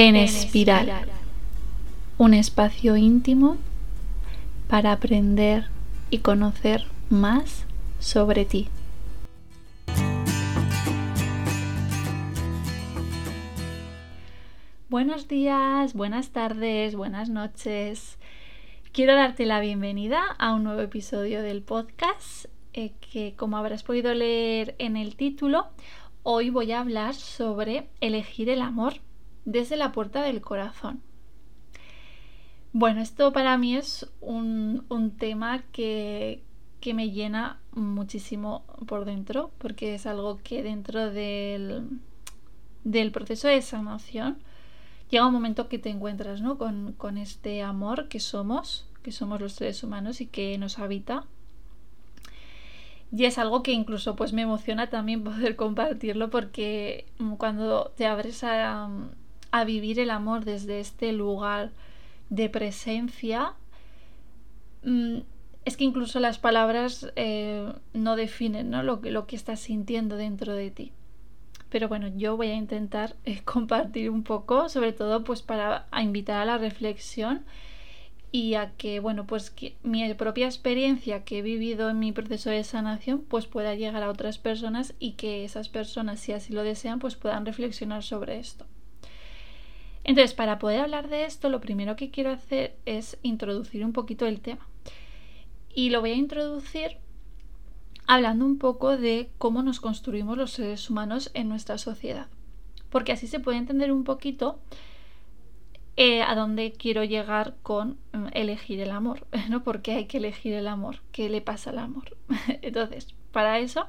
en espiral, un espacio íntimo para aprender y conocer más sobre ti. Buenos días, buenas tardes, buenas noches. Quiero darte la bienvenida a un nuevo episodio del podcast eh, que como habrás podido leer en el título, hoy voy a hablar sobre elegir el amor desde la puerta del corazón. Bueno, esto para mí es un, tema que, me llena muchísimo por dentro, porque es algo que dentro del, del proceso de sanación llega un momento que te encuentras ¿no? con, con este amor que somos, que somos los seres humanos y que nos habita y es algo que incluso pues me emociona también poder compartirlo porque cuando te abres a, a vivir el amor desde este lugar de presencia, mm, es que incluso las palabras eh, no definen ¿no? Lo, que, lo que estás sintiendo dentro de ti. Pero bueno, yo voy a intentar eh, compartir un poco, sobre todo pues para invitar a la reflexión y a que, bueno, pues que mi propia experiencia que he vivido en mi proceso de sanación pues pueda llegar a otras personas y que esas personas, si así lo desean, pues puedan reflexionar sobre esto. Entonces, para poder hablar de esto, lo primero que quiero hacer es introducir un poquito el tema. Y lo voy a introducir hablando un poco de cómo nos construimos los seres humanos en nuestra sociedad. Porque así se puede entender un poquito eh, a dónde quiero llegar con mm, elegir el amor, ¿no? Porque hay que elegir el amor, ¿qué le pasa al amor? Entonces, para eso,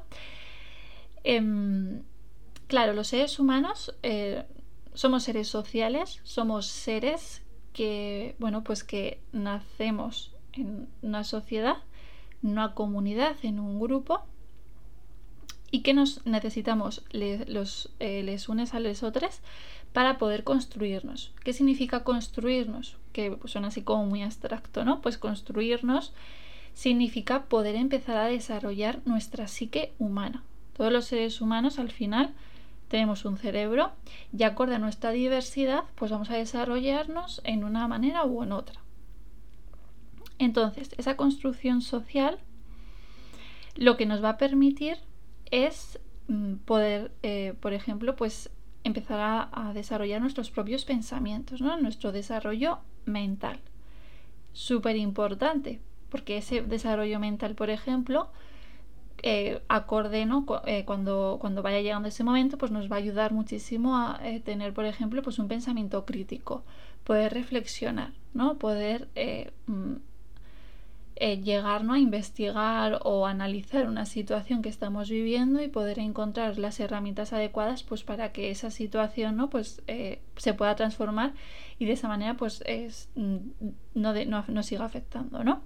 em, claro, los seres humanos eh, somos seres sociales, somos seres que, bueno, pues que nacemos en una sociedad, en una comunidad, en un grupo y que nos necesitamos eh, les unes a los otros para poder construirnos. ¿Qué significa construirnos? Que pues, suena así como muy abstracto, ¿no? Pues construirnos significa poder empezar a desarrollar nuestra psique humana. Todos los seres humanos al final tenemos un cerebro y acorde a nuestra diversidad, pues vamos a desarrollarnos en una manera u en otra. Entonces, esa construcción social lo que nos va a permitir es mm, poder, eh, por ejemplo, pues empezar a, desarrollar nuestros propios pensamientos, ¿no? nuestro desarrollo mental. Súper importante, porque ese desarrollo mental, por ejemplo, eh, acorde, ¿no? Eh, cuando, cuando vaya llegando ese momento, pues nos va a ayudar muchísimo a eh, tener, por ejemplo, pues un pensamiento crítico, poder reflexionar, ¿no? Poder mm, llegar ¿no? a investigar o analizar una situación que estamos viviendo y poder encontrar las herramientas adecuadas pues para que esa situación ¿no? pues, se pueda transformar y de esa manera pues es, mm, no, no, no siga afectando, ¿no?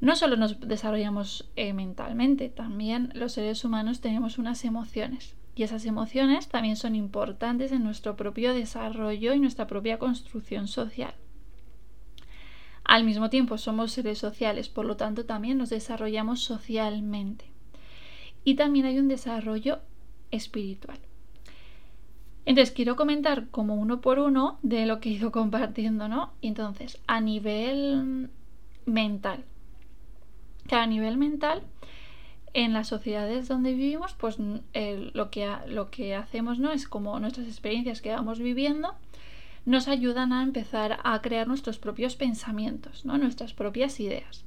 No solo nos desarrollamos eh, mentalmente, también los seres humanos tenemos unas emociones y esas emociones también son importantes en nuestro propio desarrollo y nuestra propia construcción social. Al mismo tiempo somos seres sociales, por lo tanto también nos desarrollamos socialmente. Y también hay un desarrollo espiritual. Entonces quiero comentar como uno por uno de lo que he ido compartiendo, ¿no? Entonces, a nivel mental, que a nivel mental, en las sociedades donde vivimos, pues lo, que lo que hacemos ¿no? es como nuestras experiencias que vamos viviendo nos ayudan a empezar a crear nuestros propios pensamientos, ¿no? nuestras propias ideas.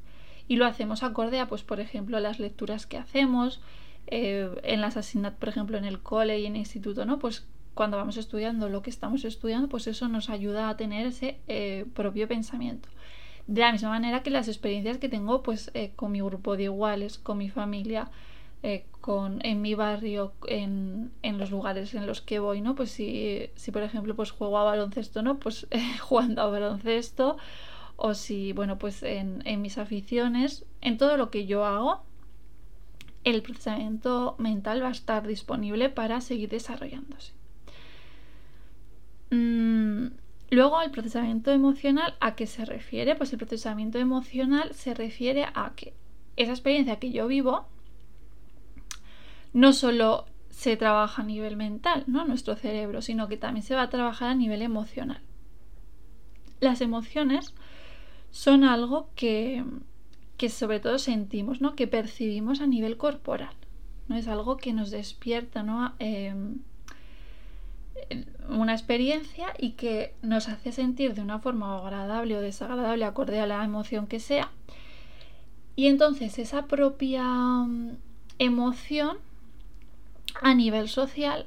Y lo hacemos acorde a, pues, por ejemplo, las lecturas que hacemos, eh, en las asignaturas, por ejemplo, en el cole y en el instituto, ¿no? Pues cuando vamos estudiando lo que estamos estudiando, pues eso nos ayuda a tener ese eh, propio pensamiento. De la misma manera que las experiencias que tengo pues eh, con mi grupo de iguales, con mi familia, eh, con, en mi barrio, en, en, los lugares en los que voy, ¿no? Pues si, si por ejemplo pues juego a baloncesto, ¿no? Pues jugando a baloncesto o si, bueno, pues en, en, mis aficiones, en todo lo que yo hago, el procesamiento mental va a estar disponible para seguir desarrollándose. Mm, Luego, el procesamiento emocional, ¿a qué se refiere? Pues el procesamiento emocional se refiere a que esa experiencia que yo vivo no solo se trabaja a nivel mental, ¿no? Nuestro cerebro, sino que también se va a trabajar a nivel emocional. Las emociones son algo que, que sobre todo sentimos, ¿no? Que percibimos a nivel corporal. ¿no? Es algo que nos despierta, ¿no? Em, una experiencia y que nos hace sentir de una forma agradable o desagradable, acorde a la emoción que sea. Y entonces esa propia mm, emoción a nivel social,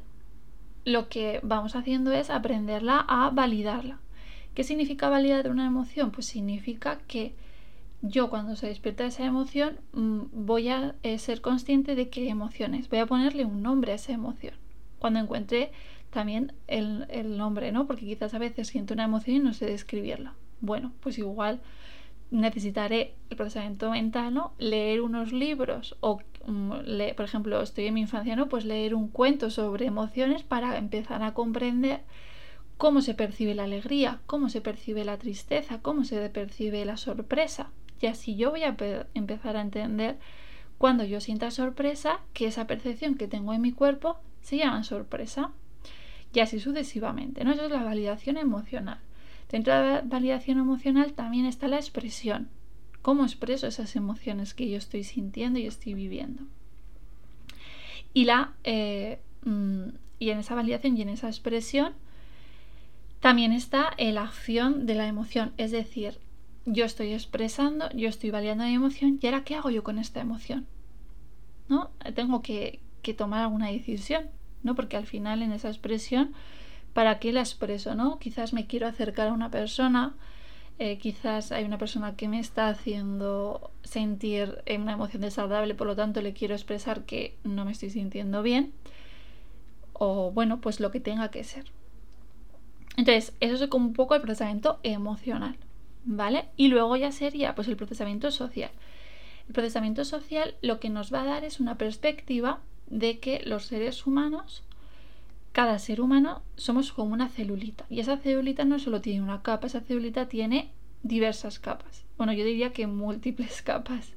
lo que vamos haciendo es aprenderla a validarla. ¿Qué significa validar una emoción? Pues significa que yo cuando se despierta esa emoción mm, voy a eh, ser consciente de qué emociones, voy a ponerle un nombre a esa emoción. Cuando encuentre también el, el, nombre, ¿no? Porque quizás a veces siento una emoción y no sé describirla. Bueno, pues igual necesitaré el procesamiento mental, ¿no? Leer unos libros o, mm, por ejemplo, estoy en mi infancia, ¿no? Pues leer un cuento sobre emociones para empezar a comprender cómo se percibe la alegría, cómo se percibe la tristeza, cómo se percibe la sorpresa. Y así yo voy a empezar a entender cuando yo sienta sorpresa que esa percepción que tengo en mi cuerpo se llama sorpresa. Y así sucesivamente, ¿no? Eso es la validación emocional. Dentro de la validación emocional también está la expresión. ¿Cómo expreso esas emociones que yo estoy sintiendo y estoy viviendo? Y, la, eh, mm, y en esa validación y en esa expresión también está la acción de la emoción. Es decir, yo estoy expresando, yo estoy validando mi emoción y ahora ¿qué hago yo con esta emoción? ¿No? Tengo que, que tomar alguna decisión, ¿no? Porque al final en esa expresión ¿para qué la expreso? ¿no? Quizás me quiero acercar a una persona, eh, quizás hay una persona que me está haciendo sentir una emoción desagradable, por lo tanto le quiero expresar que no me estoy sintiendo bien, o bueno, pues lo que tenga que ser. Entonces, eso es como un poco el procesamiento emocional, ¿vale? Y luego ya sería pues el procesamiento social. El procesamiento social lo que nos va a dar es una perspectiva de que los seres humanos cada ser humano somos como una celulita. Y esa celulita no solo tiene una capa, esa celulita tiene diversas capas. Bueno, yo diría que múltiples capas.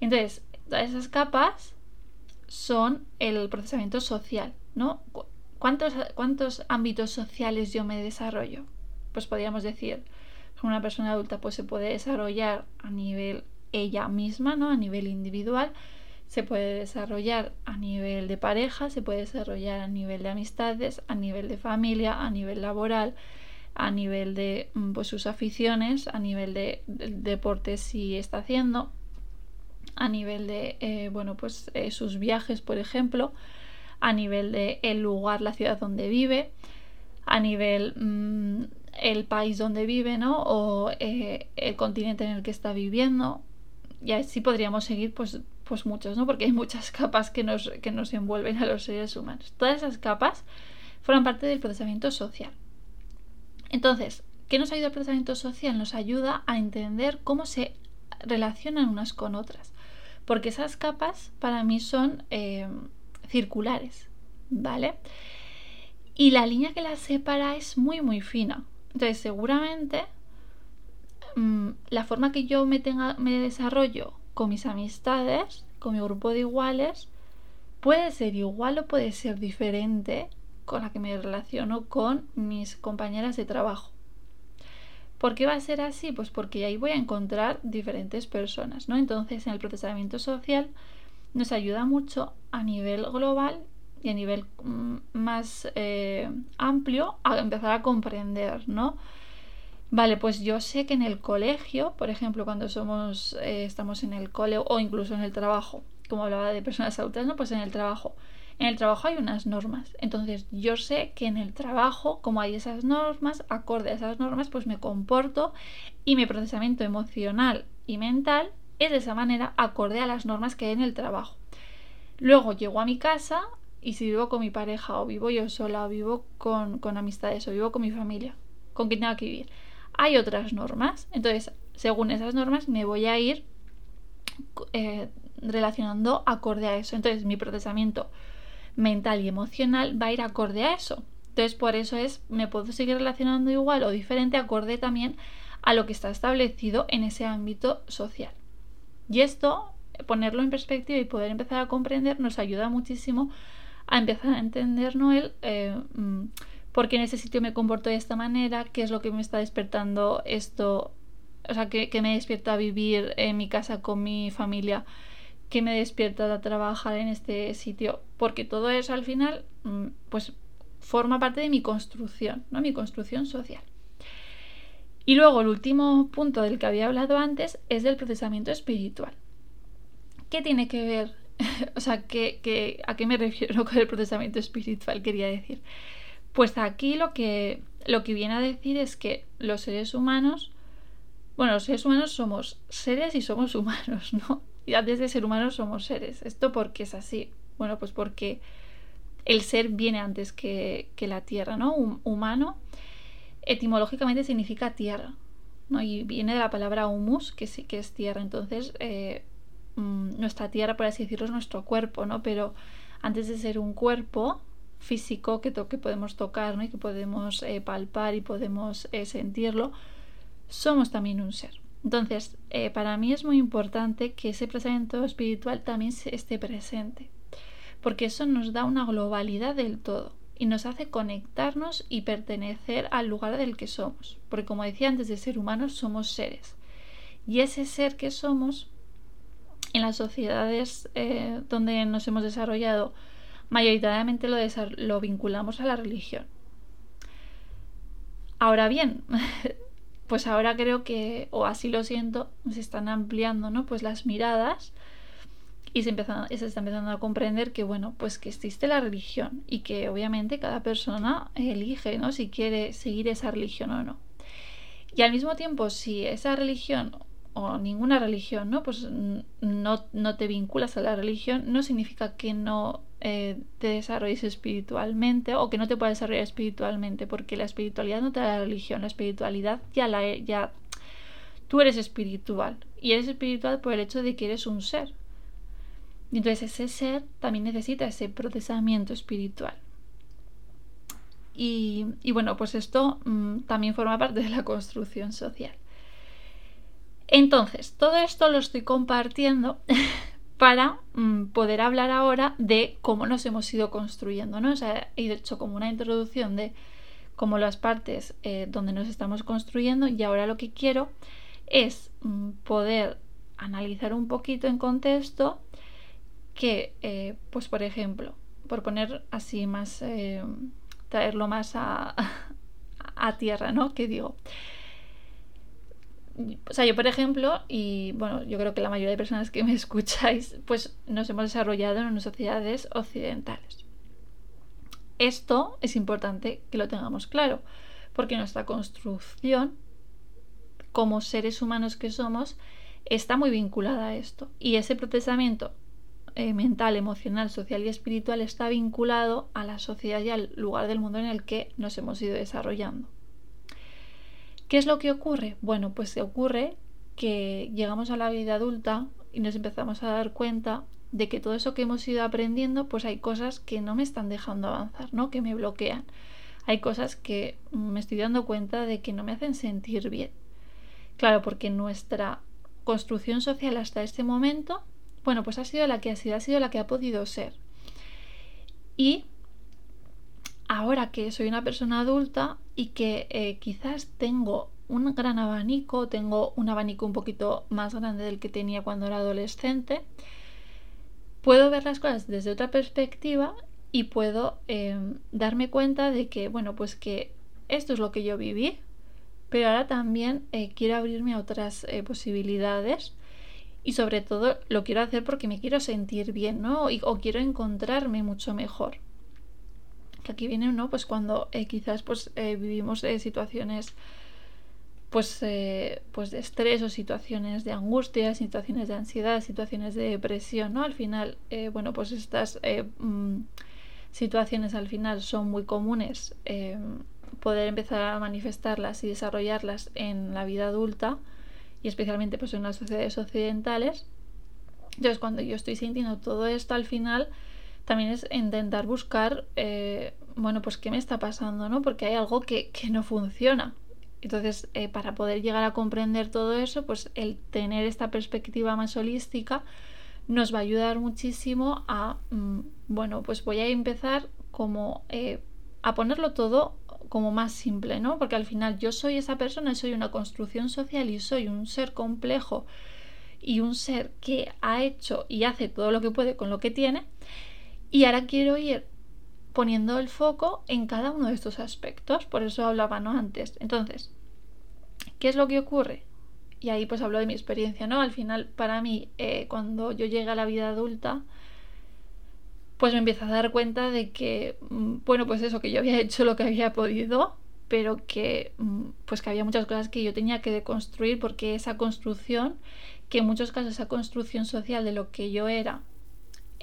Entonces, todas esas capas son el procesamiento social, ¿no? ¿Cuántos, cuántos ámbitos sociales yo me desarrollo? Pues podríamos decir, una persona adulta pues se puede desarrollar a nivel ella misma, ¿no? A nivel individual, se puede desarrollar a nivel de pareja, se puede desarrollar a nivel de amistades, a nivel de familia, a nivel laboral, a nivel de mm, pues, sus aficiones, a nivel de, deportes si está haciendo, a nivel de eh, bueno pues eh, sus viajes, por ejemplo, a nivel de el lugar, la ciudad donde vive, a nivel mm, el país donde vive, ¿no? O eh, el continente en el que está viviendo. Y así podríamos seguir pues pues muchos, ¿no? Porque hay muchas capas que nos, que nos envuelven a los seres humanos. Todas esas capas forman parte del procesamiento social. Entonces, ¿qué nos ayuda el procesamiento social? Nos ayuda a entender cómo se relacionan unas con otras. Porque esas capas para mí son eh, circulares, ¿vale? Y la línea que las separa es muy, muy fina. Entonces, seguramente mm, la forma que yo me, tenga, me desarrollo con mis amistades, con mi grupo de iguales, puede ser igual o puede ser diferente con la que me relaciono con mis compañeras de trabajo. ¿Por qué va a ser así? Pues porque ahí voy a encontrar diferentes personas, ¿no? Entonces, en el procesamiento social nos ayuda mucho a nivel global y a nivel mm, más eh, amplio a empezar a comprender, ¿no? Vale, pues yo sé que en el colegio, por ejemplo, cuando somos, eh, estamos en el cole o incluso en el trabajo, como hablaba de personas adultas, ¿no? Pues en el trabajo. En el trabajo hay unas normas. Entonces yo sé que en el trabajo, como hay esas normas, acorde a esas normas, pues me comporto y mi procesamiento emocional y mental es de esa manera acorde a las normas que hay en el trabajo. Luego llego a mi casa y si vivo con mi pareja o vivo yo sola o vivo con, con amistades o vivo con mi familia, con quien tenga que vivir hay otras normas. Entonces, según esas normas, me voy a ir eh, relacionando acorde a eso. Entonces, mi procesamiento mental y emocional va a ir acorde a eso. Entonces, por eso es, me puedo seguir relacionando igual o diferente, acorde también a lo que está establecido en ese ámbito social. Y esto, ponerlo en perspectiva y poder empezar a comprender, nos ayuda muchísimo a empezar a entender, ¿no? El, eh, mm, por qué en ese sitio me comporto de esta manera, qué es lo que me está despertando esto, o sea, que, me despierta a vivir en mi casa con mi familia, que me despierta a trabajar en este sitio, porque todo eso al final, mm, pues forma parte de mi construcción, ¿no? Mi construcción social. Y luego el último punto del que había hablado antes es del procesamiento espiritual. ¿Qué tiene que ver? o sea, ¿qué, a qué me refiero con el procesamiento espiritual? Quería decir. Pues aquí lo que, lo que viene a decir es que los seres humanos, bueno, los seres humanos somos seres y somos humanos, ¿no? Y antes de ser humanos somos seres. ¿Esto por qué es así? Bueno, pues porque el ser viene antes que, la tierra, ¿no? humano etimológicamente significa tierra, ¿no? Y viene de la palabra humus, que sí que es tierra. Entonces, eh, mm, nuestra tierra, por así decirlo, es nuestro cuerpo, ¿no? Pero antes de ser un cuerpo físico que, podemos tocar, ¿no? Y que podemos eh, palpar y podemos eh, sentirlo, somos también un ser. Entonces, para mí es muy importante que ese presamiento espiritual también esté presente, porque eso nos da una globalidad del todo y nos hace conectarnos y pertenecer al lugar del que somos. Porque como decía antes de ser humanos, somos seres. Y ese ser que somos, en las sociedades eh, donde nos hemos desarrollado, mayoritariamente lo, vinculamos a la religión. Ahora bien, pues ahora creo que, o así lo siento, se están ampliando ¿no? pues las miradas y se, está empezando a comprender que, bueno, pues que existe la religión y que obviamente cada persona elige, ¿no? Si quiere seguir esa religión o no. Y al mismo tiempo, si esa religión o ninguna religión, ¿no? Pues no te vinculas a la religión, no significa que no eh, te desarrolles espiritualmente o que no te puedas desarrollar espiritualmente, porque la espiritualidad no te da la religión, la espiritualidad ya la ya tú eres espiritual y eres espiritual por el hecho de que eres un ser, entonces ese ser también necesita ese procesamiento espiritual. Y, bueno, pues esto mm, también forma parte de la construcción social. Entonces, todo esto lo estoy compartiendo para mm, poder hablar ahora de cómo nos hemos ido construyendo, ¿no? O sea, he hecho como una introducción de cómo las partes eh, donde nos estamos construyendo y ahora lo que quiero es mm, poder analizar un poquito en contexto que, eh, pues por ejemplo, por poner así más, eh, traerlo más a, a, tierra, ¿no? Que digo. O sea, yo por ejemplo, y bueno, yo creo que la mayoría de personas que me escucháis, pues nos hemos desarrollado en sociedades occidentales. Esto es importante que lo tengamos claro, porque nuestra construcción como seres humanos que somos está muy vinculada a esto. Y ese procesamiento eh, mental, emocional, social y espiritual está vinculado a la sociedad y al lugar del mundo en el que nos hemos ido desarrollando. ¿Qué es lo que ocurre? Bueno, pues ocurre que llegamos a la vida adulta y nos empezamos a dar cuenta de que todo eso que hemos ido aprendiendo, pues hay cosas que no me están dejando avanzar, ¿no? Que me bloquean. Hay cosas que me estoy dando cuenta de que no me hacen sentir bien. Claro, porque nuestra construcción social hasta este momento bueno, pues ha sido la que ha sido, ha sido la que ha podido ser. Y ahora que soy una persona adulta y que eh, quizás tengo un gran abanico, tengo un abanico un poquito más grande del que tenía cuando era adolescente, puedo ver las cosas desde otra perspectiva y puedo em, darme cuenta de que, bueno, pues que esto es lo que yo viví, pero ahora también eh, quiero abrirme a otras eh, posibilidades y sobre todo lo quiero hacer porque me quiero sentir bien, ¿no? o quiero encontrarme mucho mejor. Que aquí viene, ¿no? Pues cuando eh, quizás pues eh, vivimos eh, situaciones pues, pues de estrés o situaciones de angustia, situaciones de ansiedad, situaciones de depresión, ¿no? Al final, bueno, pues estas mm, situaciones al final son muy comunes poder empezar a manifestarlas y desarrollarlas en la vida adulta y especialmente pues en las sociedades occidentales. Entonces cuando yo estoy sintiendo todo esto al final también es intentar buscar, eh, bueno, pues qué me está pasando, ¿no? Porque hay algo que, no funciona. Entonces, eh, para poder llegar a comprender todo eso, pues el tener esta perspectiva más holística nos va a ayudar muchísimo a, mm, bueno, pues voy a empezar como eh, a ponerlo todo como más simple, ¿no? Porque al final yo soy esa persona, soy una construcción social y soy un ser complejo y un ser que ha hecho y hace todo lo que puede con lo que tiene. Y ahora quiero ir poniendo el foco en cada uno de estos aspectos. Por eso hablaba ¿no? antes. Entonces, ¿qué es lo que ocurre? Y ahí pues hablo de mi experiencia, ¿no? Al final, para mí, eh, cuando yo llegué a la vida adulta, pues me empiezo a dar cuenta de que, mm, bueno, pues eso, que yo había hecho lo que había podido, pero que, mm, pues que había muchas cosas que yo tenía que deconstruir porque esa construcción, que en muchos casos esa construcción social de lo que yo era,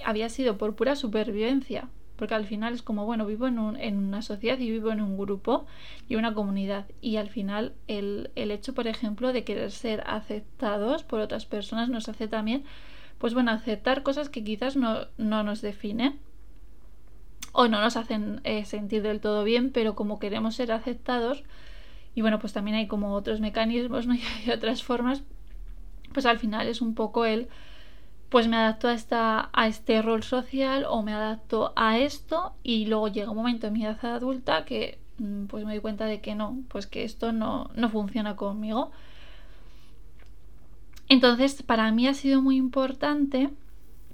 había sido por pura supervivencia, porque al final es como, bueno, vivo en, una sociedad y vivo en un grupo y una comunidad. Y al final el, hecho, por ejemplo, de querer ser aceptados por otras personas nos hace también, pues bueno, aceptar cosas que quizás no, nos definen o no nos hacen eh, sentir del todo bien, pero como queremos ser aceptados, y bueno, pues también hay como otros mecanismos ¿no? y otras formas, pues al final es un poco el pues me adapto a, esta, a este rol social o me adapto a esto y luego llega un momento en mi edad adulta que mm, pues me doy cuenta de que no, pues que esto no, no funciona conmigo. Entonces, para mí ha sido muy importante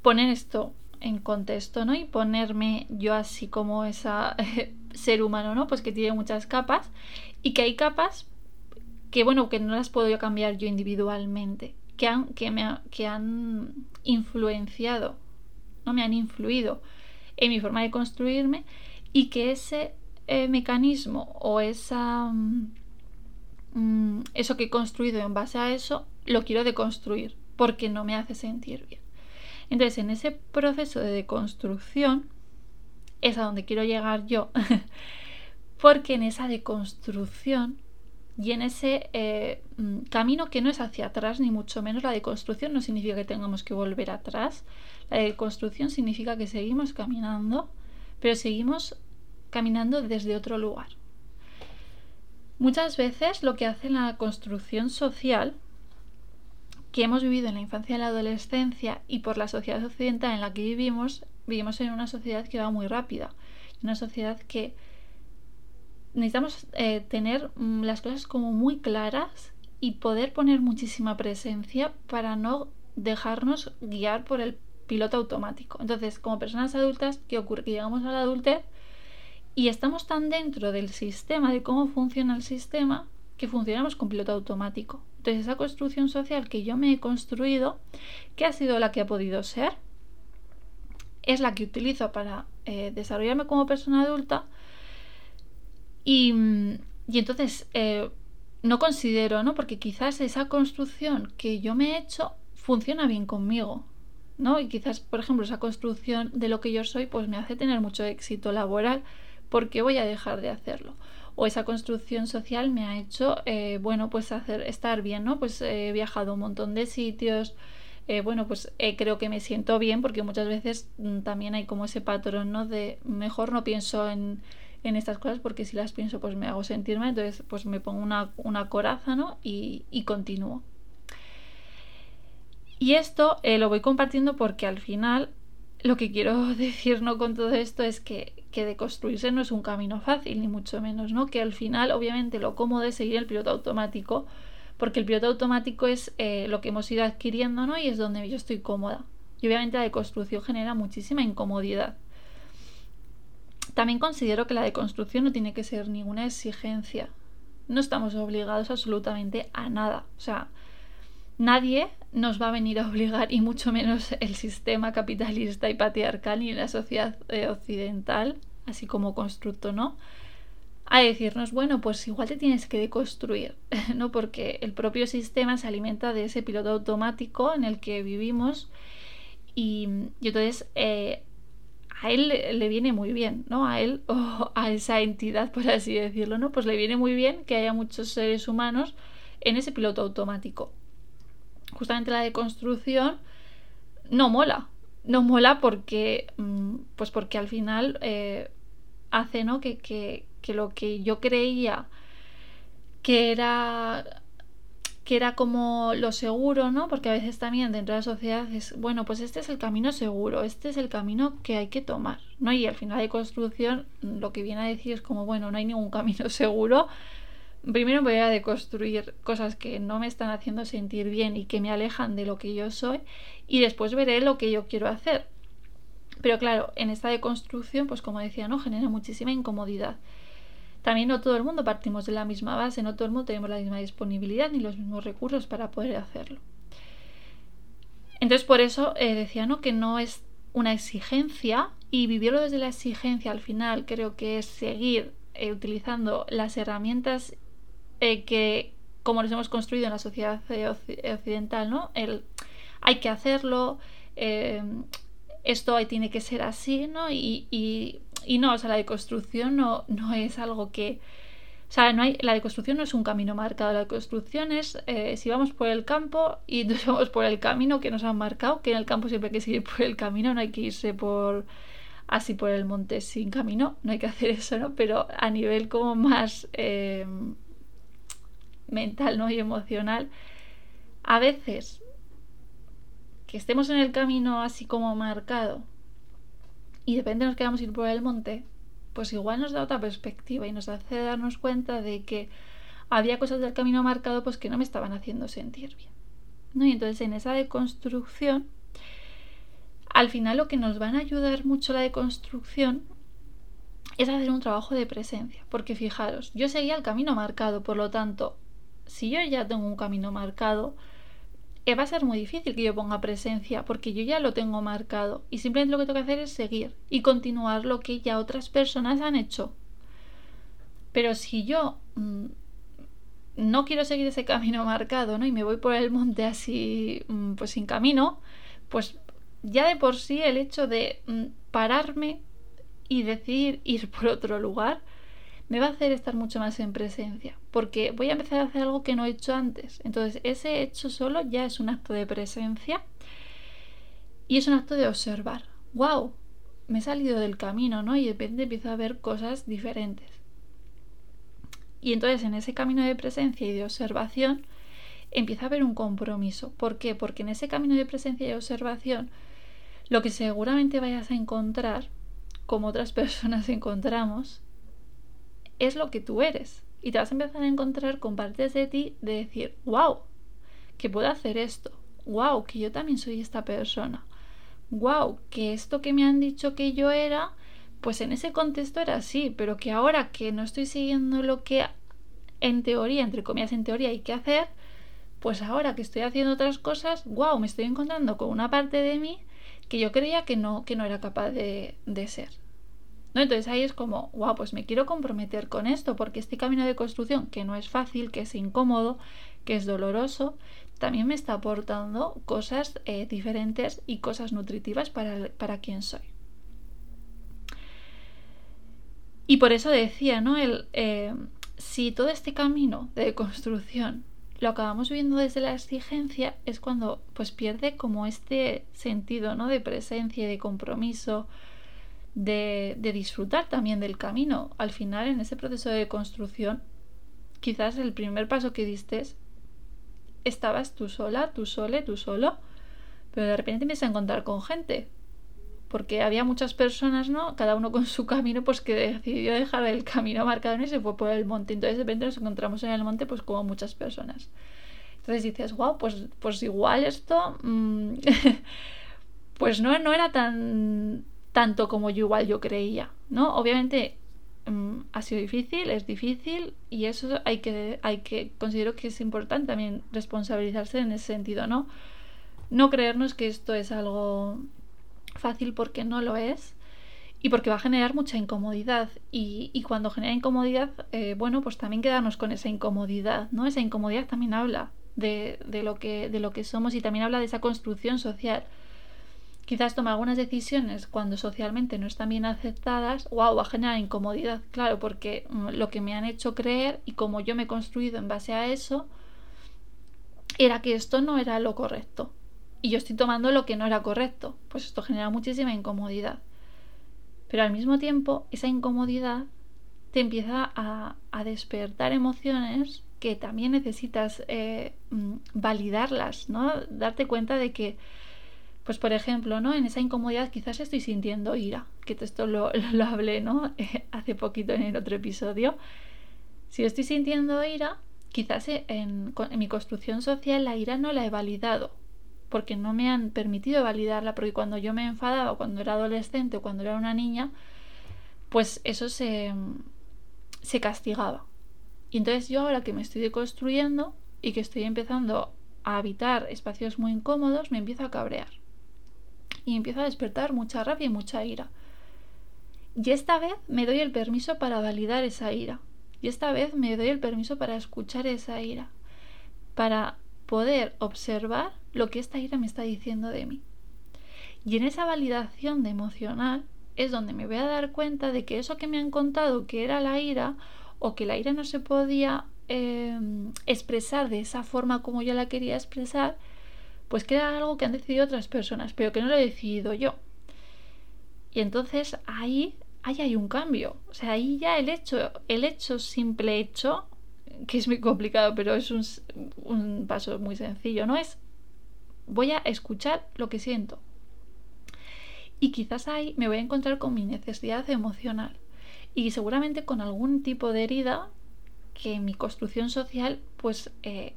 poner esto en contexto, ¿no? Y ponerme yo así como esa ser humano, ¿no? Pues que tiene muchas capas y que hay capas que, bueno, que no las puedo yo cambiar yo individualmente, que han, que me, que han influenciado, no me han influido en mi forma de construirme y que ese eh, mecanismo o esa, mm, mm, eso que he construido en base a eso lo quiero deconstruir porque no me hace sentir bien. Entonces, en ese proceso de deconstrucción es a donde quiero llegar yo, porque en esa deconstrucción y en ese eh, mm, camino que no es hacia atrás, ni mucho menos la deconstrucción no significa que tengamos que volver atrás. La deconstrucción significa que seguimos caminando, pero seguimos caminando desde otro lugar. Muchas veces lo que hace la construcción social que hemos vivido en la infancia y la adolescencia y por la sociedad occidental en la que vivimos, vivimos en una sociedad que va muy rápida, una sociedad que necesitamos eh, tener mm, las cosas como muy claras y poder poner muchísima presencia para no dejarnos guiar por el piloto automático. Entonces, como personas adultas, ¿qué ocurre? Que llegamos a la adultez y estamos tan dentro del sistema, de cómo funciona el sistema, que funcionamos con piloto automático. Entonces, esa construcción social que yo me he construido, que ha sido la que ha podido ser, es la que utilizo para eh, desarrollarme como persona adulta, y, entonces eh, no considero, ¿no? Porque quizás esa construcción que yo me he hecho funciona bien conmigo, ¿no? Y quizás, por ejemplo, esa construcción de lo que yo soy, pues me hace tener mucho éxito laboral, porque voy a dejar de hacerlo? O esa construcción social me ha hecho, eh, bueno, pues hacer, estar bien, ¿no? Pues he viajado un montón de sitios, eh, bueno, pues creo que me siento bien, porque muchas veces mm, también hay como ese patrón, ¿no? De mejor no pienso en en estas cosas porque si las pienso pues me hago sentirme, entonces pues me pongo una, coraza ¿no? y, continúo. Y esto eh, lo voy compartiendo porque al final lo que quiero decir ¿no? con todo esto es que, que de construirse no es un camino fácil, ni mucho menos, ¿no? Que al final, obviamente, lo cómodo es seguir el piloto automático, porque el piloto automático es eh, lo que hemos ido adquiriendo, ¿no? Y es donde yo estoy cómoda. Y obviamente la deconstrucción genera muchísima incomodidad. También considero que la deconstrucción no tiene que ser ninguna exigencia. No estamos obligados absolutamente a nada. O sea, nadie nos va a venir a obligar, y mucho menos el sistema capitalista y patriarcal ni la sociedad eh, occidental, así como constructo, ¿no? A decirnos, bueno, pues igual te tienes que deconstruir, ¿no? Porque el propio sistema se alimenta de ese piloto automático en el que vivimos y, entonces eh, a él le, viene muy bien, ¿no? A él o a esa entidad, por así decirlo, ¿no? Pues le viene muy bien que haya muchos seres humanos en ese piloto automático. Justamente la deconstrucción no mola. No mola porque, mm, pues porque al final eh, hace, ¿no? Que, que, que lo que yo creía que era que era como lo seguro, ¿no? Porque a veces también dentro de la sociedad es, bueno, pues este es el camino seguro, este es el camino que hay que tomar, ¿no? Y al final de construcción lo que viene a decir es como, bueno, no hay ningún camino seguro. Primero voy a deconstruir cosas que no me están haciendo sentir bien y que me alejan de lo que yo soy y después veré lo que yo quiero hacer. Pero claro, en esta deconstrucción, pues como decía, ¿no? Genera muchísima incomodidad. También no todo el mundo partimos de la misma base, no todo el mundo tenemos la misma disponibilidad ni los mismos recursos para poder hacerlo. Entonces por eso eh, decía ¿no? que no es una exigencia y vivirlo desde la exigencia al final creo que es seguir eh, utilizando las herramientas eh, que como nos hemos construido en la sociedad occidental, ¿no? El hay que hacerlo, esto tiene que ser así, ¿no? y y no, o sea, la deconstrucción no, no es algo que... O sea, no hay, la deconstrucción no es un camino marcado, la deconstrucción es eh, si vamos por el campo y nos vamos por el camino que nos han marcado, que en el campo siempre hay que seguir por el camino, no hay que irse por así por el monte sin camino, no hay que hacer eso, ¿no? Pero a nivel como más eh, mental ¿no? y emocional, a veces que estemos en el camino así como marcado y depende nos queramos ir por el monte, pues igual nos da otra perspectiva y nos hace darnos cuenta de que había cosas del camino marcado pues que no me estaban haciendo sentir bien. ¿no? Y entonces en esa deconstrucción, al final lo que nos van a ayudar mucho la deconstrucción es hacer un trabajo de presencia. Porque fijaros, yo seguía el camino marcado, por lo tanto, si yo ya tengo un camino marcado, va a ser muy difícil que yo ponga presencia porque yo ya lo tengo marcado y simplemente lo que tengo que hacer es seguir y continuar lo que ya otras personas han hecho. Pero si yo mm, no quiero seguir ese camino marcado, ¿no? Y me voy por el monte así, mm, pues sin camino, pues ya de por sí el hecho de mm, pararme y decidir ir por otro lugar, me va a hacer estar mucho más en presencia, porque voy a empezar a hacer algo que no he hecho antes. Entonces, ese hecho solo ya es un acto de presencia y es un acto de observar. ¡Wow! Me he salido del camino, ¿no? Y de repente empiezo a ver cosas diferentes. Y entonces, en ese camino de presencia y de observación, empieza a haber un compromiso. ¿Por qué? Porque en ese camino de presencia y observación, lo que seguramente vayas a encontrar, como otras personas encontramos, es lo que tú eres. Y te vas a empezar a encontrar con partes de ti de decir, wow, que puedo hacer esto. Wow, que yo también soy esta persona. Wow, que esto que me han dicho que yo era, pues en ese contexto era así, pero que ahora que no estoy siguiendo lo que en teoría, entre comillas en teoría hay que hacer, pues ahora que estoy haciendo otras cosas, wow, me estoy encontrando con una parte de mí que yo creía que no, que no era capaz de, de ser. Entonces ahí es como, wow, pues me quiero comprometer con esto, porque este camino de construcción, que no es fácil, que es incómodo, que es doloroso, también me está aportando cosas eh, diferentes y cosas nutritivas para, para quien soy. Y por eso decía, ¿no? El, eh, si todo este camino de construcción lo acabamos viendo desde la exigencia, es cuando pues pierde como este sentido, ¿no? De presencia y de compromiso, de, disfrutar también del camino. Al final, en ese proceso de construcción, quizás el primer paso que diste estabas tú sola, tú sole, tú solo, pero de repente te empiezas a encontrar con gente. Porque había muchas personas, ¿no? Cada uno con su camino, pues que decidió dejar el camino marcado y se fue por el monte. Entonces de repente nos encontramos en el monte, pues como muchas personas. Entonces dices, wow, pues, pues igual esto, mm, pues no, no era tan, tanto como yo igual yo creía, ¿no? Obviamente mm, ha sido difícil, es difícil y eso hay que, hay que, considero que es importante también responsabilizarse en ese sentido, ¿no? No creernos que esto es algo fácil porque no lo es y porque va a generar mucha incomodidad y, cuando genera incomodidad, eh, bueno, pues también quedarnos con esa incomodidad, ¿no? Esa incomodidad también habla de, de, lo que, de lo que somos y también habla de esa construcción social quizás toma algunas decisiones cuando socialmente no están bien aceptadas, wow, va a generar incomodidad, claro, porque mm, lo que me han hecho creer y como yo me he construido en base a eso, era que esto no era lo correcto. Y yo estoy tomando lo que no era correcto. Pues esto genera muchísima incomodidad. Pero al mismo tiempo, esa incomodidad te empieza a, a despertar emociones que también necesitas eh, mm, validarlas, ¿no? Darte cuenta de que, pues por ejemplo, ¿no? En esa incomodidad quizás estoy sintiendo ira, que esto lo, lo hablé, ¿no? hace poquito en el otro episodio. Si estoy sintiendo ira, quizás en, en mi construcción social la ira no la he validado, porque no me han permitido validarla, porque cuando yo me enfadaba, cuando era adolescente o cuando era una niña, pues eso se, se castigaba. Y entonces yo ahora que me estoy deconstruyendo y que estoy empezando a habitar espacios muy incómodos, me empiezo a cabrear. Y empiezo a despertar mucha rabia y mucha ira. Y esta vez me doy el permiso para validar esa ira. Y esta vez me doy el permiso para escuchar esa ira. Para poder observar lo que esta ira me está diciendo de mí. Y en esa validación de emocional es donde me voy a dar cuenta de que eso que me han contado que era la ira o que la ira no se podía em, expresar de esa forma como yo la quería expresar, pues que era algo que han decidido otras personas, pero que no lo he decidido yo. Y entonces ahí, ahí hay un cambio. O sea, ahí ya el hecho, el hecho simple hecho, que es muy complicado, pero es un, un paso muy sencillo, ¿no? Es voy a escuchar lo que siento. Y quizás ahí me voy a encontrar con mi necesidad emocional y seguramente con algún tipo de herida que mi construcción social pues eh,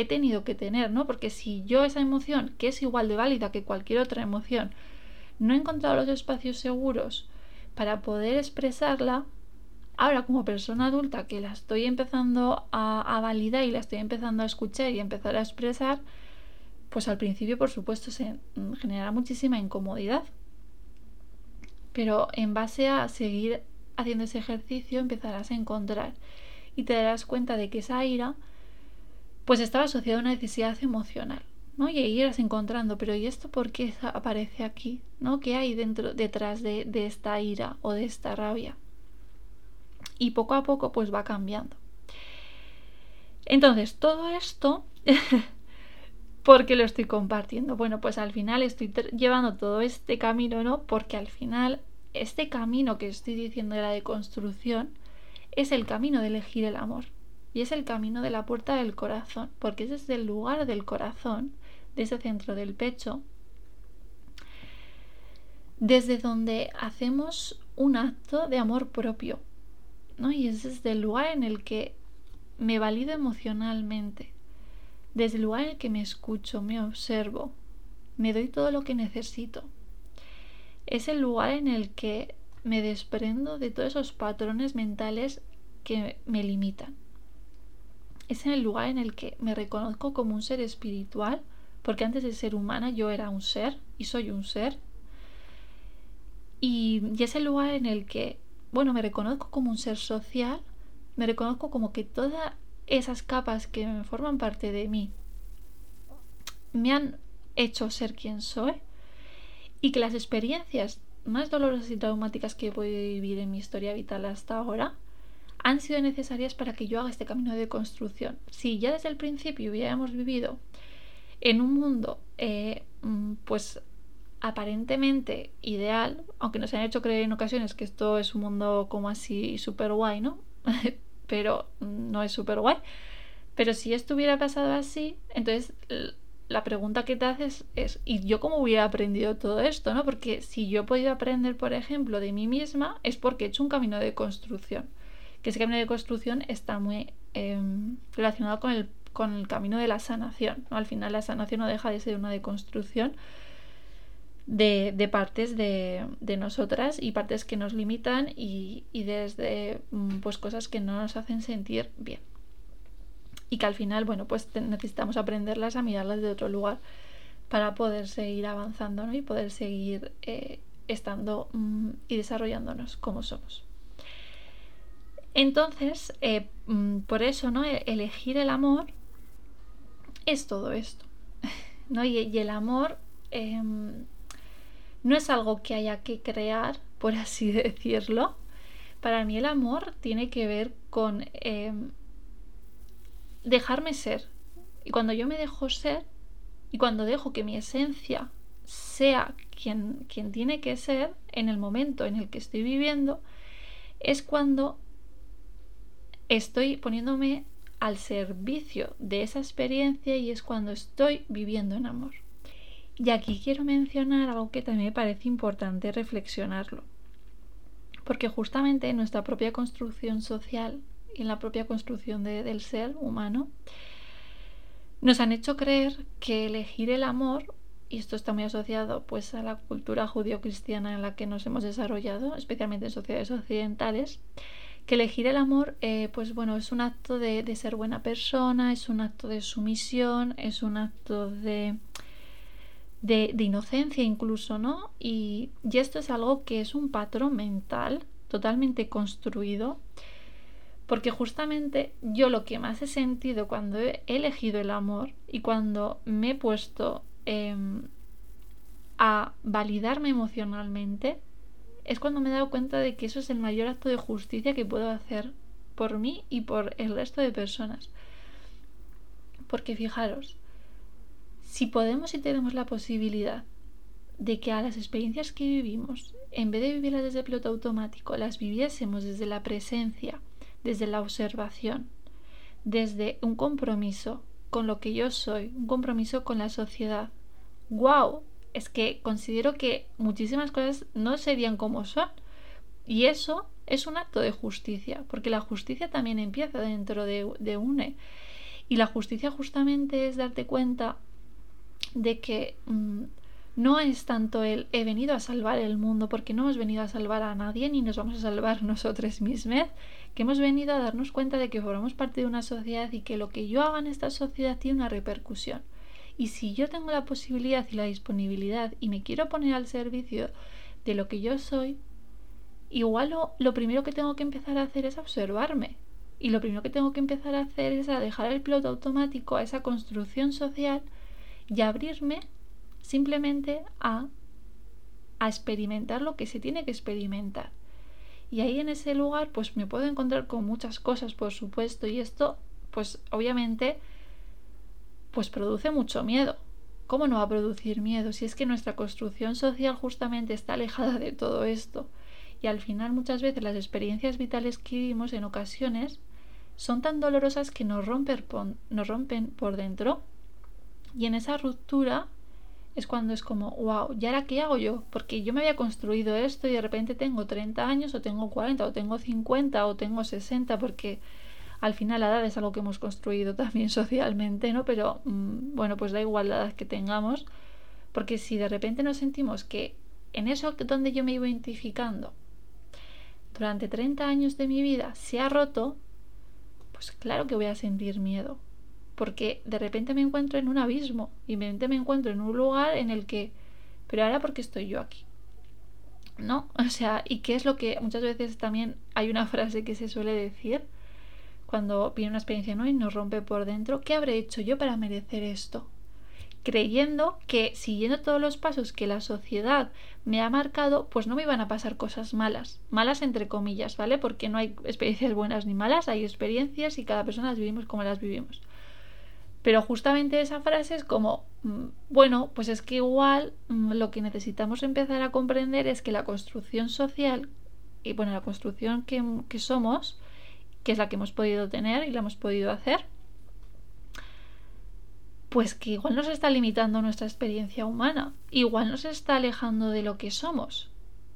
he tenido que tener, ¿no? Porque si yo esa emoción, que es igual de válida que cualquier otra emoción, no he encontrado los espacios seguros para poder expresarla, ahora como persona adulta que la estoy empezando a, validar y la estoy empezando a escuchar y empezar a expresar, pues al principio por supuesto se genera muchísima incomodidad. Pero en base a seguir haciendo ese ejercicio empezarás a encontrar y te darás cuenta de que esa ira pues estaba asociada a una necesidad emocional, ¿no? Y ahí irás encontrando, pero ¿y esto por qué aparece aquí? ¿No? ¿Qué hay dentro, detrás de, de esta ira o de esta rabia? Y poco a poco pues va cambiando. Entonces, todo esto, ¿por qué lo estoy compartiendo? Bueno, pues al final estoy llevando todo este camino, ¿no? Porque al final este camino que estoy diciendo de la deconstrucción es el camino de elegir el amor. Y es el camino de la puerta del corazón, porque es desde el lugar del corazón, desde ese centro del pecho, desde donde hacemos un acto de amor propio. ¿no? Y es desde el lugar en el que me valido emocionalmente, desde el lugar en el que me escucho, me observo, me doy todo lo que necesito es el lugar en el que me desprendo de todos esos patrones mentales que me limitan. Es en el lugar en el que me reconozco como un ser espiritual, porque antes de ser humana yo era un ser y soy un ser. Y, es el lugar en el que, bueno, me reconozco como un ser social, me reconozco como que todas esas capas que me forman parte de mí me han hecho ser quien soy y que las experiencias más dolorosas y traumáticas que he podido vivir en mi historia vital hasta ahora han sido necesarias para que yo haga este camino de construcción. Si ya desde el principio hubiéramos vivido en un mundo, eh, mm, pues aparentemente ideal, aunque nos han hecho creer en ocasiones que esto es un mundo como así súper guay, ¿no? Pero no es súper guay. Pero si esto hubiera pasado así, entonces la pregunta que te haces es, ¿y yo cómo hubiera aprendido todo esto? ¿no? Porque si yo he podido aprender, por ejemplo, de mí misma, es porque he hecho un camino de construcción. Que ese camino de construcción está muy em, relacionado con el, con el camino de la sanación. Al final la sanación no deja de ser una deconstrucción de, de partes de, de, nosotras y partes que nos limitan y, y desde mm, pues cosas que no nos hacen sentir bien y que al final, bueno, pues necesitamos aprenderlas a mirarlas de otro lugar para poder seguir avanzando ¿no? y poder seguir eh, estando mm, y desarrollándonos como somos. Entonces, eh, mm, por eso, ¿no? E-, elegir el amor es todo esto. ¿no? Y, el amor em, no es algo que haya que crear, por así decirlo. Para mí el amor tiene que ver con em, dejarme ser. Y cuando yo me dejo ser, y cuando dejo que mi esencia sea quien, quien tiene que ser en el momento en el que estoy viviendo, es cuando estoy poniéndome al servicio de esa experiencia y es cuando estoy viviendo en amor. Y aquí quiero mencionar algo que también me parece importante reflexionarlo. Porque justamente en nuestra propia construcción social y en la propia construcción del ser humano, nos han hecho creer que elegir el amor, y esto está muy asociado pues a la cultura judío-cristiana en la que nos hemos desarrollado, especialmente en sociedades occidentales, que elegir el amor, eh, pues bueno, es un acto de, ser buena persona, es un acto de sumisión, es un acto de, de, inocencia incluso, ¿no? Y, y, esto es algo que es un patrón mental totalmente construido, porque justamente yo lo que más he sentido cuando he elegido el amor y cuando me he puesto em, a validarme emocionalmente, es cuando me he dado cuenta de que eso es el mayor acto de justicia que puedo hacer por mí y por el resto de personas. Porque fijaros, si podemos y tenemos la posibilidad de que a las experiencias que vivimos, en vez de vivirlas desde piloto automático, las viviésemos desde la presencia, desde la observación, desde un compromiso con lo que yo soy, un compromiso con la sociedad. ¡Wow! Es que considero que muchísimas cosas no serían como son. Y eso es un acto de justicia, porque la justicia también empieza dentro de, de UNE. Y la justicia justamente es darte cuenta de que mm, no es tanto el he venido a salvar el mundo, porque no hemos venido a salvar a nadie ni nos vamos a salvar nosotros mismos, que hemos venido a darnos cuenta de que formamos parte de una sociedad y que lo que yo haga en esta sociedad tiene una repercusión. Y si yo tengo la posibilidad y la disponibilidad y me quiero poner al servicio de lo que yo soy, igual lo, primero que tengo que empezar a hacer es observarme. Y lo primero que tengo que empezar a hacer es a dejar el piloto automático a esa construcción social y abrirme simplemente a, a experimentar lo que se tiene que experimentar. Y ahí en ese lugar pues me puedo encontrar con muchas cosas, por supuesto, y esto pues obviamente pues produce mucho miedo. ¿Cómo no va a producir miedo si es que nuestra construcción social justamente está alejada de todo esto? Y al final muchas veces las experiencias vitales que vivimos en ocasiones son tan dolorosas que nos rompen, por, nos rompen por dentro. Y en esa ruptura es cuando es como, wow, ¿y ahora qué hago yo? Porque yo me había construido esto y de repente tengo 30 años o tengo 40 o tengo 50 o tengo 60 porque al final la edad es algo que hemos construido también socialmente, ¿no? Pero mm, bueno, pues da igual la edad que tengamos, porque si de repente nos sentimos que en eso donde yo me iba identificando durante 30 años de mi vida se ha roto, pues claro que voy a sentir miedo, porque de repente me encuentro en un abismo y de repente me encuentro en un lugar en el que, pero ahora porque estoy yo aquí. ¿No? O sea, ¿y qué es lo que muchas veces también hay una frase que se suele decir? Cuando viene una experiencia ¿no? y nos rompe por dentro, ¿qué habré hecho yo para merecer esto? Creyendo que siguiendo todos los pasos que la sociedad me ha marcado, pues no me iban a pasar cosas malas, malas entre comillas, ¿vale? Porque no hay experiencias buenas ni malas, hay experiencias y cada persona las vivimos como las vivimos. Pero justamente esa frase es como, mm, bueno, pues es que igual mm, lo que necesitamos empezar a comprender es que la construcción social y bueno, la construcción que, que somos, que es la que hemos podido tener y la hemos podido hacer, pues que igual nos está limitando nuestra experiencia humana, igual nos está alejando de lo que somos.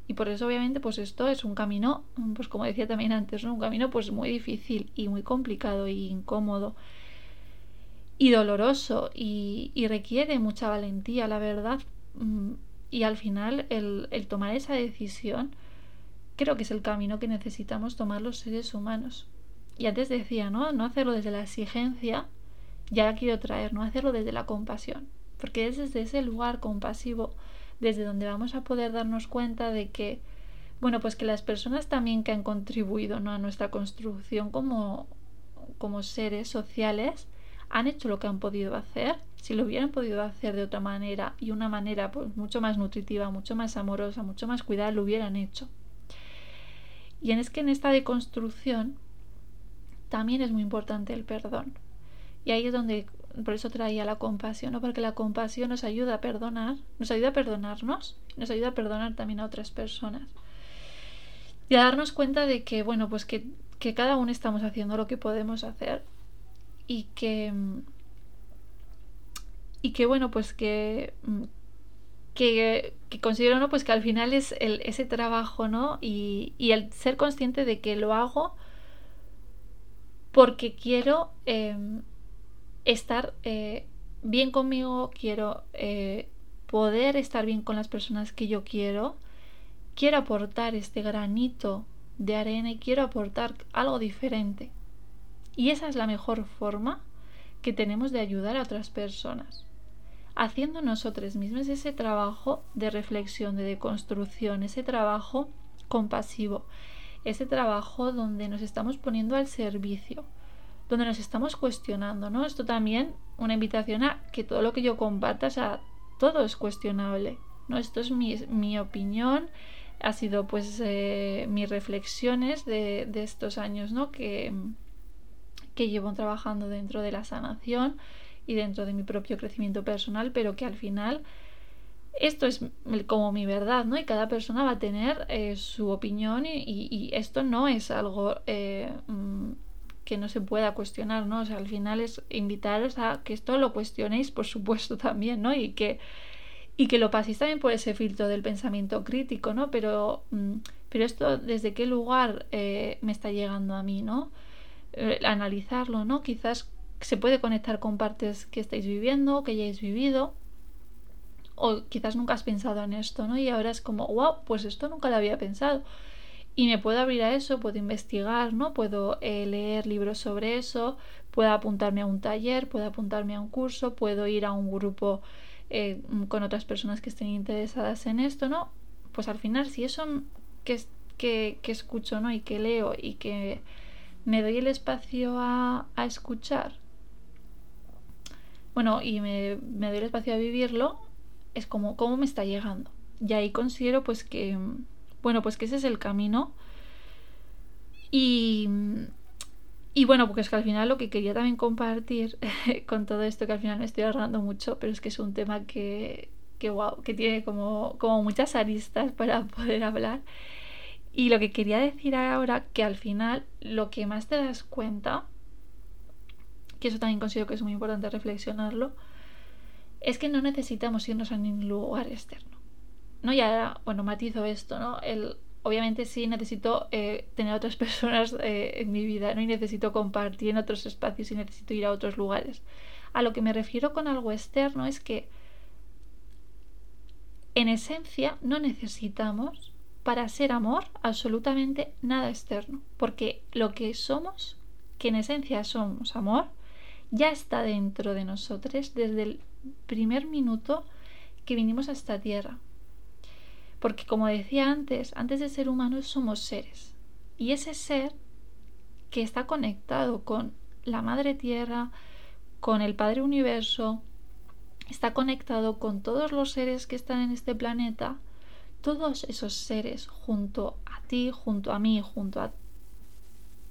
Y por eso obviamente pues esto es un camino, pues como decía también antes, un camino pues muy difícil y muy complicado y incómodo y doloroso y, requiere mucha valentía, la verdad. Mm, y al final el, el tomar esa decisión creo que es el camino que necesitamos tomar los seres humanos. Y antes decía, ¿no? No hacerlo desde la exigencia, ya la quiero traer, no hacerlo desde la compasión. Porque es desde ese lugar compasivo desde donde vamos a poder darnos cuenta de que, bueno, pues que las personas también que han contribuido ¿no? a nuestra construcción como, como seres sociales han hecho lo que han podido hacer. Si lo hubieran podido hacer de otra manera y una manera pues, mucho más nutritiva, mucho más amorosa, mucho más cuidada, lo hubieran hecho. Y es que en esta deconstrucción también es muy importante el perdón. Y ahí es donde, por eso traía la compasión, ¿no? porque la compasión nos ayuda a perdonar, nos ayuda a perdonarnos, nos ayuda a perdonar también a otras personas. Y a darnos cuenta de que, bueno, pues que, que cada uno estamos haciendo lo que podemos hacer y que y que bueno pues que que, considero ¿no? pues que al final es el, ese trabajo ¿no? y, y, el ser consciente de que lo hago porque quiero em, estar eh, bien conmigo, quiero eh, poder estar bien con las personas que yo quiero, quiero aportar este granito de arena y quiero aportar algo diferente. Y esa es la mejor forma que tenemos de ayudar a otras personas haciendo nosotros mismos ese trabajo de reflexión, de deconstrucción, ese trabajo compasivo, ese trabajo donde nos estamos poniendo al servicio, donde nos estamos cuestionando, ¿no? Esto también una invitación a que todo lo que yo comparta, o sea, todo es cuestionable, ¿no? Esto es mi, opinión, ha sido pues eh, mis reflexiones de, estos años, ¿no? Que, que llevo trabajando dentro de la sanación y dentro de mi propio crecimiento personal, pero que al final esto es como mi verdad, ¿no? Y cada persona va a tener eh, su opinión y, esto no es algo eh, mm, que no se pueda cuestionar, ¿no? O sea, al final es invitaros a que esto lo cuestionéis, por supuesto, también, ¿no? Y que, y que lo paséis también por ese filtro del pensamiento crítico, ¿no? Pero, mm, pero esto, ¿desde qué lugar eh, me está llegando a mí, ¿no? analizarlo, ¿no? Quizás se puede conectar con partes que estáis viviendo, que hayáis vivido, o quizás nunca has pensado en esto, ¿no? Y ahora es como, wow, pues esto nunca lo había pensado. Y me puedo abrir a eso, puedo investigar, ¿no? Puedo eh, leer libros sobre eso, puedo apuntarme a un taller, puedo apuntarme a un curso, puedo ir a un grupo eh, con otras personas que estén interesadas en esto, ¿no? Pues al final, si eso que, que, que escucho, ¿no? Y que leo y que me doy el espacio a, a escuchar, bueno, y me, doy el espacio a vivirlo, es como cómo me está llegando. Y ahí considero pues que, bueno, pues que ese es el camino. Y, y bueno, porque es que al final lo que quería también compartir con todo esto, que al final me estoy agarrando mucho, pero es que es un tema que, que, wow, que tiene como, como muchas aristas para poder hablar. Y lo que quería decir ahora, que al final lo que más te das cuenta que eso también considero que es muy importante reflexionarlo, es que no necesitamos irnos a ningún lugar externo. ¿no? Ya, bueno, matizo esto, ¿no? El, obviamente sí necesito eh, tener otras personas eh, en mi vida, ¿no? Y necesito compartir en otros espacios y necesito ir a otros lugares. A lo que me refiero con algo externo es que en esencia no necesitamos para ser amor absolutamente nada externo, porque lo que somos, que en esencia somos amor, ya está dentro de nosotros desde el primer minuto que vinimos a esta tierra. Porque como decía antes, antes de ser humanos somos seres. Y ese ser que está conectado con la Madre Tierra, con el Padre Universo, está conectado con todos los seres que están en este planeta, todos esos seres junto a ti, junto a mí, junto a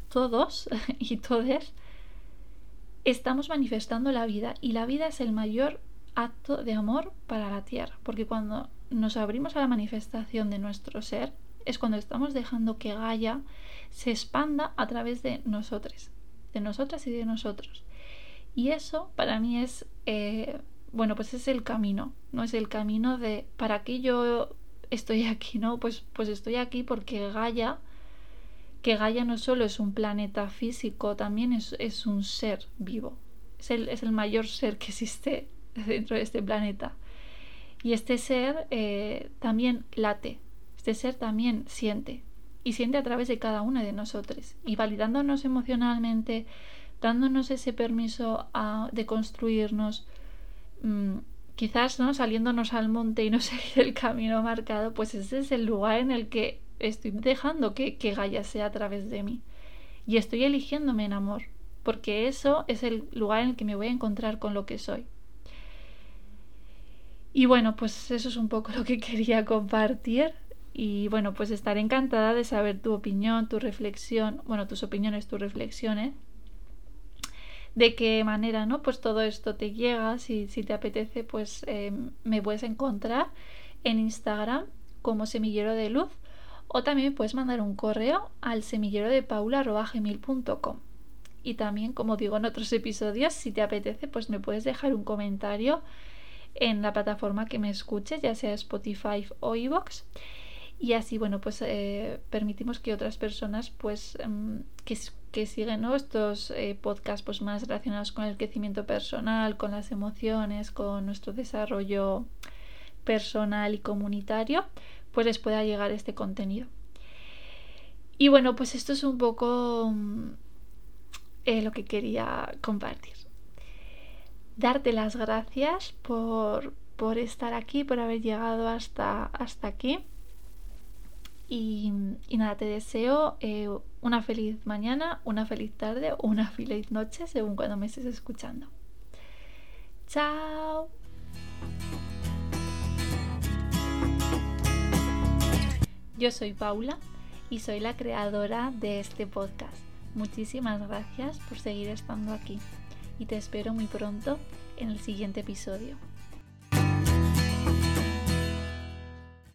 todos y todes, estamos manifestando la vida y la vida es el mayor acto de amor para la tierra, porque cuando nos abrimos a la manifestación de nuestro ser es cuando estamos dejando que Gaia se expanda a través de nosotros, de nosotras y de nosotros. Y eso para mí es, eh, bueno, pues es el camino, ¿no? Es el camino de, ¿para qué yo estoy aquí, no? Pues, pues estoy aquí porque Gaia que Gaia no solo es un planeta físico, también es, un ser vivo. Es el, es el, mayor ser que existe dentro de este planeta. Y este ser eh, también late, este ser también siente. Y siente a través de cada una de nosotros. Y validándonos emocionalmente, dándonos ese permiso de construirnos, mm, quizás ¿no? saliéndonos al monte y no seguir el camino marcado, pues ese es el lugar en el que estoy dejando que, que Gaia sea a través de mí. Y estoy eligiéndome en amor, porque eso es el lugar en el que me voy a encontrar con lo que soy. Y bueno, pues eso es un poco lo que quería compartir. Y bueno, pues estaré encantada de saber tu opinión, tu reflexión, bueno, tus opiniones, tus reflexiones. De qué manera, ¿no? Pues todo esto te llega, si, si te apetece, pues eh, me puedes encontrar en Instagram como semillero de luz o también puedes mandar un correo al semillero de paula.gmail.com. y también, como digo en otros episodios, si te apetece, pues me puedes dejar un comentario en la plataforma que me escuches, ya sea Spotify o iVoox. Y así, bueno, pues eh, permitimos que otras personas, pues, em, que, que, siguen estos eh, podcasts pues, más relacionados con el crecimiento personal, con las emociones, con nuestro desarrollo personal y comunitario, pues les pueda llegar este contenido. Y bueno, pues esto es un poco mm, eh, lo que quería compartir. Darte las gracias por, por, estar aquí, por haber llegado hasta, hasta aquí. Y, nada, te deseo eh, una feliz mañana, una feliz tarde o una feliz noche, según cuando me estés escuchando. Chao. Yo soy Paula y soy la creadora de este podcast. Muchísimas gracias por seguir estando aquí y te espero muy pronto en el siguiente episodio.